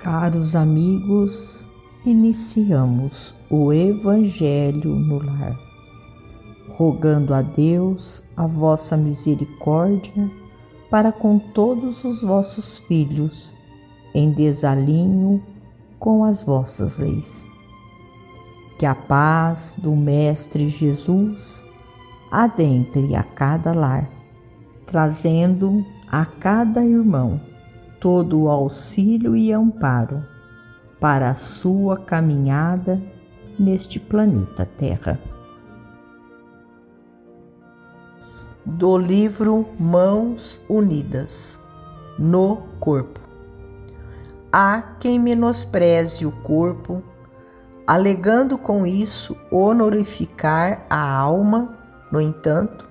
Caros amigos, iniciamos o Evangelho no lar, rogando a Deus a vossa misericórdia para com todos os vossos filhos, em desalinho com as vossas leis. Que a paz do Mestre Jesus adentre a cada lar, trazendo a cada irmão todo o auxílio e amparo para a sua caminhada neste planeta Terra. Do livro Mãos Unidas no Corpo. Há quem menospreze o corpo, alegando com isso honorificar a alma, no entanto,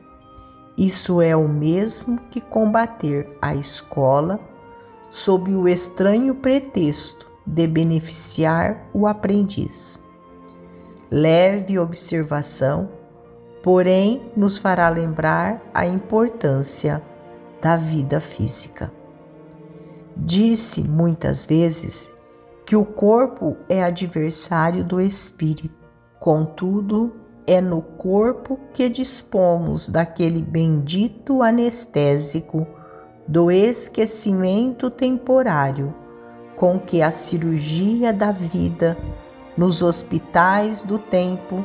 isso é o mesmo que combater a escola sob o estranho pretexto de beneficiar o aprendiz. Leve observação, porém, nos fará lembrar a importância da vida física. Disse muitas vezes que o corpo é adversário do espírito, contudo, é no corpo que dispomos daquele bendito anestésico do esquecimento temporário com que a cirurgia da vida nos hospitais do tempo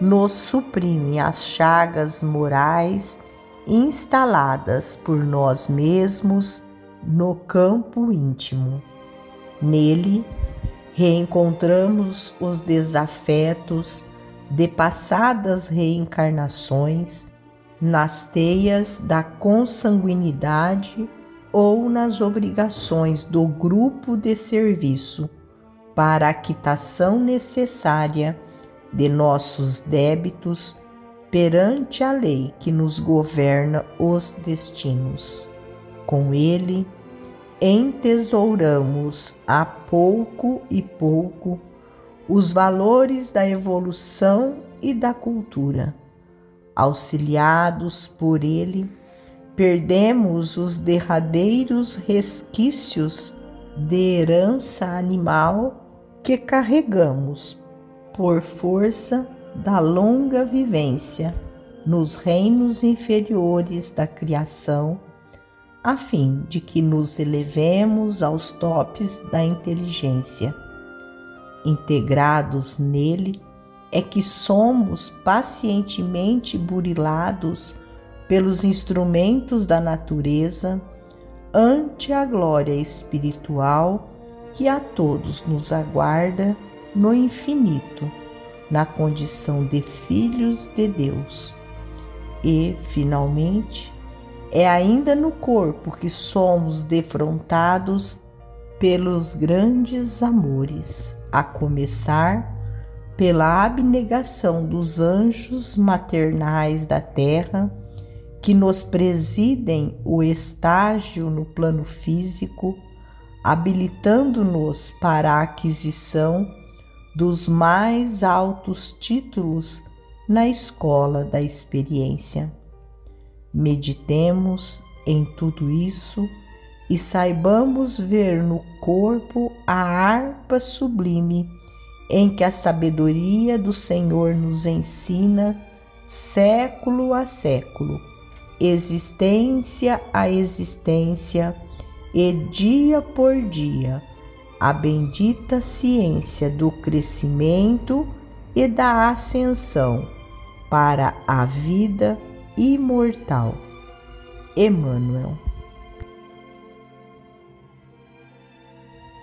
nos suprime as chagas morais instaladas por nós mesmos no campo íntimo. Nele, reencontramos os desafetos de passadas reencarnações nas teias da consanguinidade ou nas obrigações do grupo de serviço para a quitação necessária de nossos débitos perante a lei que nos governa os destinos. Com ele, entesouramos a pouco e pouco os valores da evolução e da cultura auxiliados por ele, perdemos os derradeiros resquícios de herança animal que carregamos por força da longa vivência nos reinos inferiores da criação, a fim de que nos elevemos aos topes da inteligência. Integrados nele, é que somos pacientemente burilados pelos instrumentos da natureza ante a glória espiritual que a todos nos aguarda no infinito, na condição de filhos de Deus. E, finalmente, é ainda no corpo que somos defrontados pelos grandes amores, a começar pela abnegação dos anjos maternais da terra que nos presidem o estágio no plano físico, habilitando-nos para a aquisição dos mais altos títulos na escola da experiência. Meditemos em tudo isso e saibamos ver no corpo a harpa sublime em que a sabedoria do Senhor nos ensina século a século, existência a existência e dia por dia, a bendita ciência do crescimento e da ascensão para a vida imortal. Emmanuel